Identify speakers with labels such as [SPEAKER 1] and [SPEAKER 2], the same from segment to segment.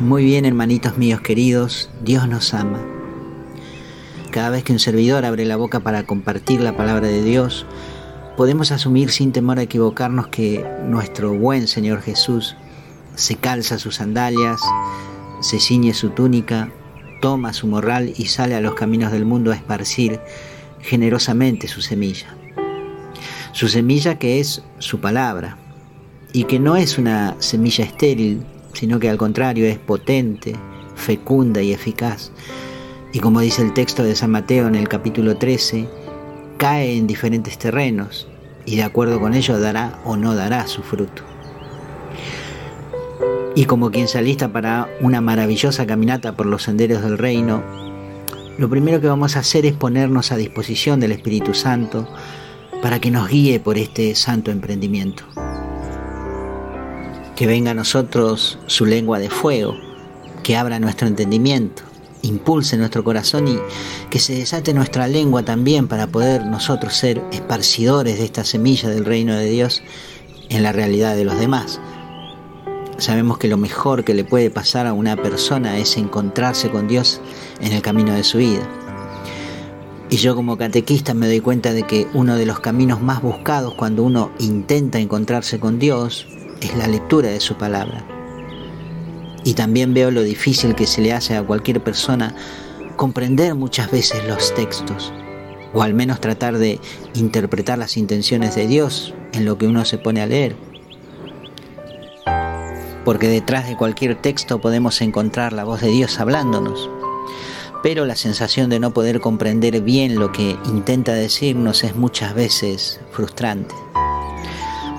[SPEAKER 1] Muy bien, hermanitos míos queridos, Dios nos ama. Cada vez que un servidor abre la boca para compartir la palabra de Dios, podemos asumir sin temor a equivocarnos que nuestro buen Señor Jesús se calza sus sandalias, se ciñe su túnica, toma su morral y sale a los caminos del mundo a esparcir generosamente su semilla. Su semilla que es su palabra y que no es una semilla estéril, sino que al contrario es potente, fecunda y eficaz. Y como dice el texto de San Mateo en el capítulo 13, cae en diferentes terrenos y de acuerdo con ello dará o no dará su fruto. Y como quien se alista para una maravillosa caminata por los senderos del reino, lo primero que vamos a hacer es ponernos a disposición del Espíritu Santo para que nos guíe por este santo emprendimiento. Que venga a nosotros su lengua de fuego, que abra nuestro entendimiento, impulse nuestro corazón y que se desate nuestra lengua también para poder nosotros ser esparcidores de esta semilla del reino de Dios en la realidad de los demás. Sabemos que lo mejor que le puede pasar a una persona es encontrarse con Dios en el camino de su vida. Y yo como catequista me doy cuenta de que uno de los caminos más buscados cuando uno intenta encontrarse con Dios es la lectura de su palabra. Y también veo lo difícil que se le hace a cualquier persona comprender muchas veces los textos, o al menos tratar de interpretar las intenciones de Dios en lo que uno se pone a leer. Porque detrás de cualquier texto podemos encontrar la voz de Dios hablándonos, pero la sensación de no poder comprender bien lo que intenta decirnos es muchas veces frustrante.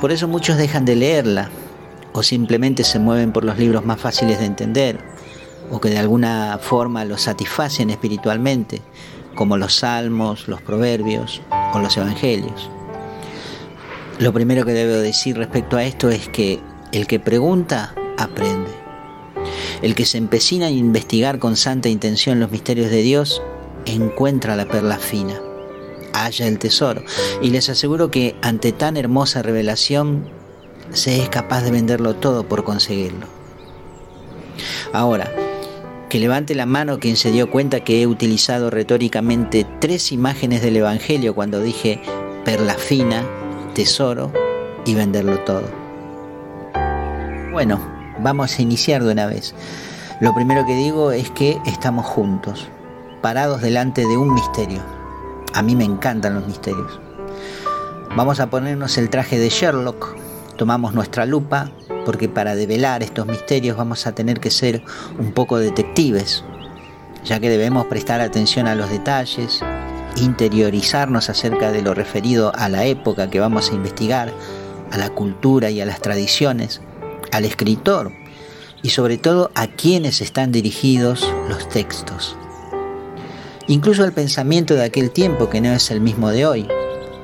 [SPEAKER 1] Por eso muchos dejan de leerla o simplemente se mueven por los libros más fáciles de entender o que de alguna forma los satisfacen espiritualmente, como los salmos, los proverbios o los evangelios. Lo primero que debo decir respecto a esto es que el que pregunta, aprende. El que se empecina a investigar con santa intención los misterios de Dios, encuentra la perla fina haya el tesoro. Y les aseguro que ante tan hermosa revelación se es capaz de venderlo todo por conseguirlo. Ahora, que levante la mano quien se dio cuenta que he utilizado retóricamente tres imágenes del Evangelio cuando dije perla fina, tesoro y venderlo todo. Bueno, vamos a iniciar de una vez. Lo primero que digo es que estamos juntos, parados delante de un misterio. A mí me encantan los misterios. Vamos a ponernos el traje de Sherlock, tomamos nuestra lupa, porque para develar estos misterios vamos a tener que ser un poco detectives, ya que debemos prestar atención a los detalles, interiorizarnos acerca de lo referido a la época que vamos a investigar, a la cultura y a las tradiciones, al escritor y sobre todo a quienes están dirigidos los textos incluso el pensamiento de aquel tiempo que no es el mismo de hoy,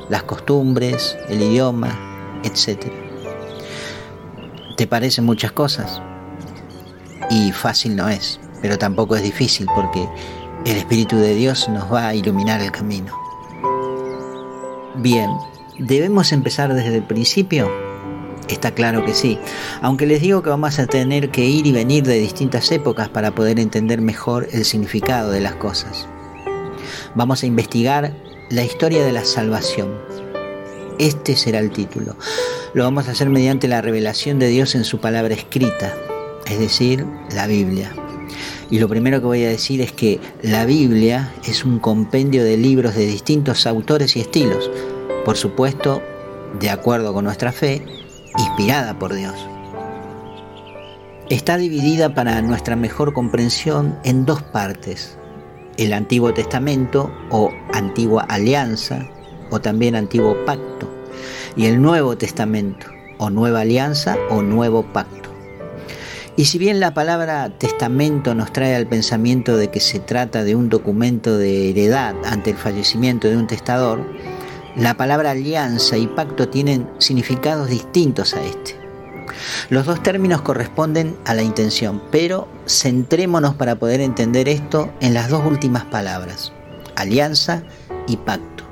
[SPEAKER 1] las costumbres, el idioma, etc. Te parecen muchas cosas y fácil no es, pero tampoco es difícil porque el Espíritu de Dios nos va a iluminar el camino. Bien, ¿debemos empezar desde el principio? Está claro que sí, aunque les digo que vamos a tener que ir y venir de distintas épocas para poder entender mejor el significado de las cosas vamos a investigar la historia de la salvación. Este será el título. Lo vamos a hacer mediante la revelación de Dios en su palabra escrita, es decir, la Biblia. Y lo primero que voy a decir es que la Biblia es un compendio de libros de distintos autores y estilos, por supuesto, de acuerdo con nuestra fe, inspirada por Dios. Está dividida para nuestra mejor comprensión en dos partes, el Antiguo Testamento o Antigua Alianza o también Antiguo Pacto y el Nuevo Testamento o Nueva Alianza o Nuevo Pacto. Y si bien la palabra testamento nos trae al pensamiento de que se trata de un documento de heredad ante el fallecimiento de un testador, la palabra alianza y pacto tienen significados distintos a este. Los dos términos corresponden a la intención, pero centrémonos para poder entender esto en las dos últimas palabras, alianza y pacto.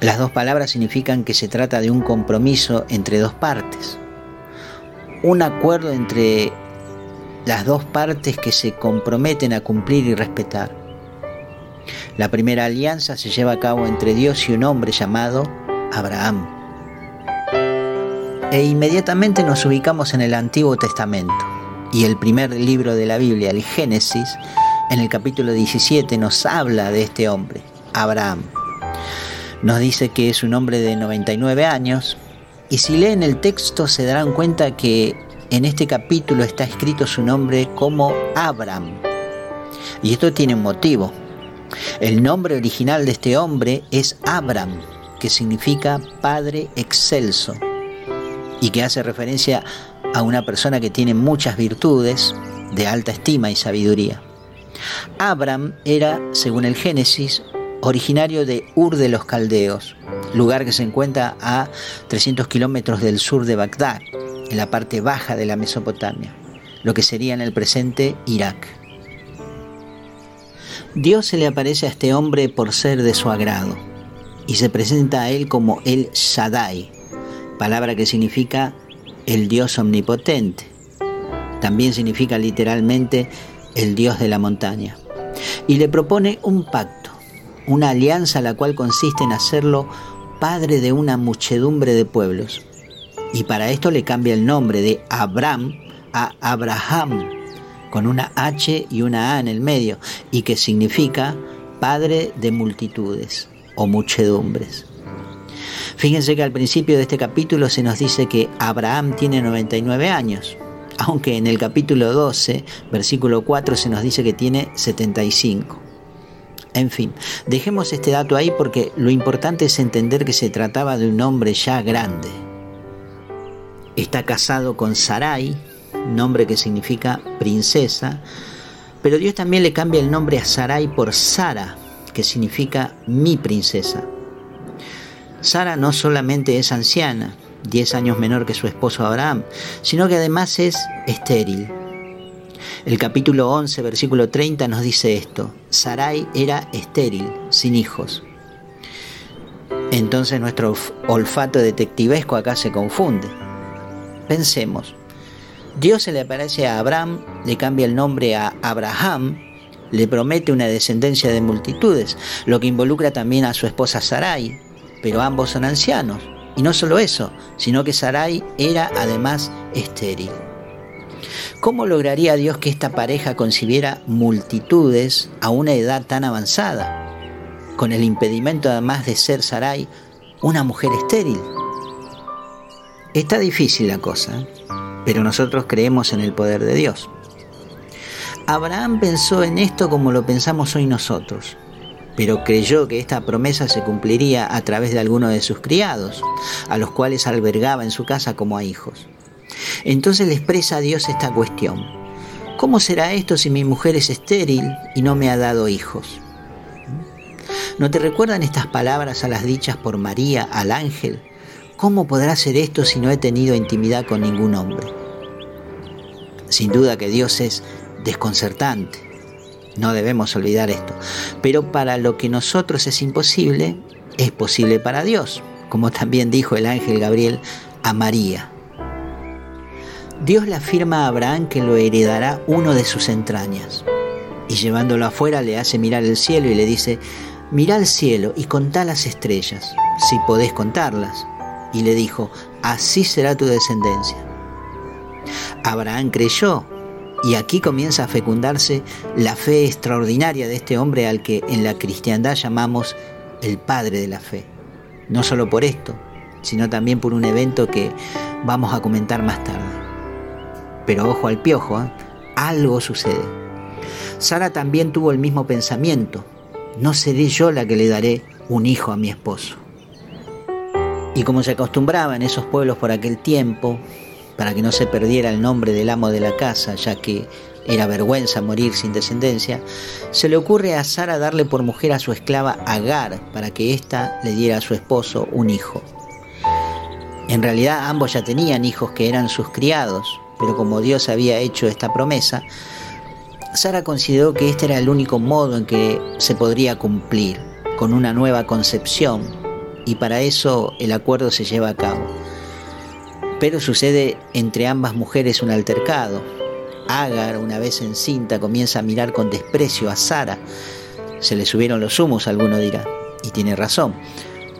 [SPEAKER 1] Las dos palabras significan que se trata de un compromiso entre dos partes. un acuerdo entre las dos partes que se comprometen a cumplir y respetar. La primera alianza se lleva a cabo entre Dios y un hombre llamado Abraham. E inmediatamente nos ubicamos en el Antiguo Testamento y el primer libro de la Biblia, el Génesis, en el capítulo 17 nos habla de este hombre, Abraham. Nos dice que es un hombre de 99 años y si leen el texto se darán cuenta que en este capítulo está escrito su nombre como Abraham. Y esto tiene un motivo. El nombre original de este hombre es Abraham, que significa Padre Excelso, y que hace referencia a una persona que tiene muchas virtudes, de alta estima y sabiduría. Abraham era, según el Génesis, originario de Ur de los Caldeos, lugar que se encuentra a 300 kilómetros del sur de Bagdad, en la parte baja de la Mesopotamia, lo que sería en el presente Irak. Dios se le aparece a este hombre por ser de su agrado y se presenta a él como el Shaddai, palabra que significa el Dios omnipotente. También significa literalmente el Dios de la montaña. Y le propone un pacto, una alianza la cual consiste en hacerlo padre de una muchedumbre de pueblos. Y para esto le cambia el nombre de Abraham a Abraham, con una H y una A en el medio, y que significa padre de multitudes o muchedumbres. Fíjense que al principio de este capítulo se nos dice que Abraham tiene 99 años, aunque en el capítulo 12, versículo 4, se nos dice que tiene 75. En fin, dejemos este dato ahí porque lo importante es entender que se trataba de un hombre ya grande. Está casado con Sarai, nombre que significa princesa, pero Dios también le cambia el nombre a Sarai por Sara, que significa mi princesa. Sara no solamente es anciana, 10 años menor que su esposo Abraham, sino que además es estéril. El capítulo 11, versículo 30 nos dice esto, Sarai era estéril, sin hijos. Entonces nuestro olfato detectivesco acá se confunde. Pensemos, Dios se le aparece a Abraham, le cambia el nombre a Abraham, le promete una descendencia de multitudes, lo que involucra también a su esposa Sarai, pero ambos son ancianos. Y no solo eso, sino que Sarai era además estéril. ¿Cómo lograría Dios que esta pareja concibiera multitudes a una edad tan avanzada? Con el impedimento además de ser Sarai una mujer estéril. Está difícil la cosa, pero nosotros creemos en el poder de Dios. Abraham pensó en esto como lo pensamos hoy nosotros pero creyó que esta promesa se cumpliría a través de alguno de sus criados, a los cuales albergaba en su casa como a hijos. Entonces le expresa a Dios esta cuestión. ¿Cómo será esto si mi mujer es estéril y no me ha dado hijos? ¿No te recuerdan estas palabras a las dichas por María al ángel? ¿Cómo podrá ser esto si no he tenido intimidad con ningún hombre? Sin duda que Dios es desconcertante no debemos olvidar esto. Pero para lo que nosotros es imposible, es posible para Dios, como también dijo el ángel Gabriel a María. Dios le afirma a Abraham que lo heredará uno de sus entrañas. Y llevándolo afuera le hace mirar el cielo y le dice, mira el cielo y contá las estrellas, si podés contarlas. Y le dijo, así será tu descendencia. Abraham creyó y aquí comienza a fecundarse la fe extraordinaria de este hombre al que en la cristiandad llamamos el padre de la fe. No solo por esto, sino también por un evento que vamos a comentar más tarde. Pero ojo al piojo, ¿eh? algo sucede. Sara también tuvo el mismo pensamiento. No seré yo la que le daré un hijo a mi esposo. Y como se acostumbraba en esos pueblos por aquel tiempo, para que no se perdiera el nombre del amo de la casa, ya que era vergüenza morir sin descendencia, se le ocurre a Sara darle por mujer a su esclava Agar para que ésta le diera a su esposo un hijo. En realidad ambos ya tenían hijos que eran sus criados, pero como Dios había hecho esta promesa, Sara consideró que este era el único modo en que se podría cumplir, con una nueva concepción, y para eso el acuerdo se lleva a cabo. Pero sucede entre ambas mujeres un altercado. Agar, una vez encinta, comienza a mirar con desprecio a Sara. Se le subieron los humos, alguno dirá, y tiene razón.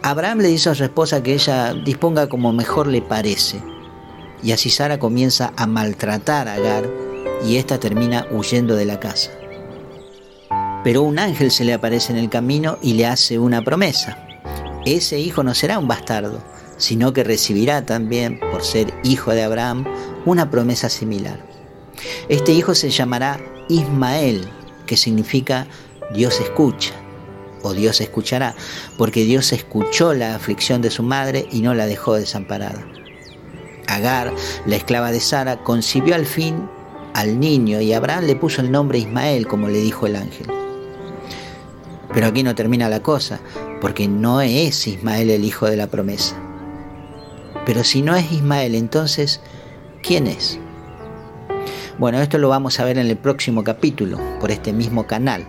[SPEAKER 1] Abraham le dice a su esposa que ella disponga como mejor le parece. Y así Sara comienza a maltratar a Agar y ésta termina huyendo de la casa. Pero un ángel se le aparece en el camino y le hace una promesa. Ese hijo no será un bastardo, sino que recibirá también, por ser hijo de Abraham, una promesa similar. Este hijo se llamará Ismael, que significa Dios escucha o Dios escuchará, porque Dios escuchó la aflicción de su madre y no la dejó desamparada. Agar, la esclava de Sara, concibió al fin al niño y Abraham le puso el nombre Ismael, como le dijo el ángel. Pero aquí no termina la cosa, porque no es Ismael el hijo de la promesa. Pero si no es Ismael, entonces, ¿quién es? Bueno, esto lo vamos a ver en el próximo capítulo, por este mismo canal.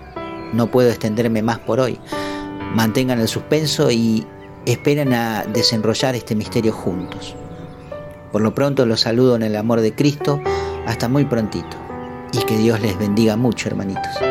[SPEAKER 1] No puedo extenderme más por hoy. Mantengan el suspenso y esperen a desenrollar este misterio juntos. Por lo pronto los saludo en el amor de Cristo. Hasta muy prontito. Y que Dios les bendiga mucho, hermanitos.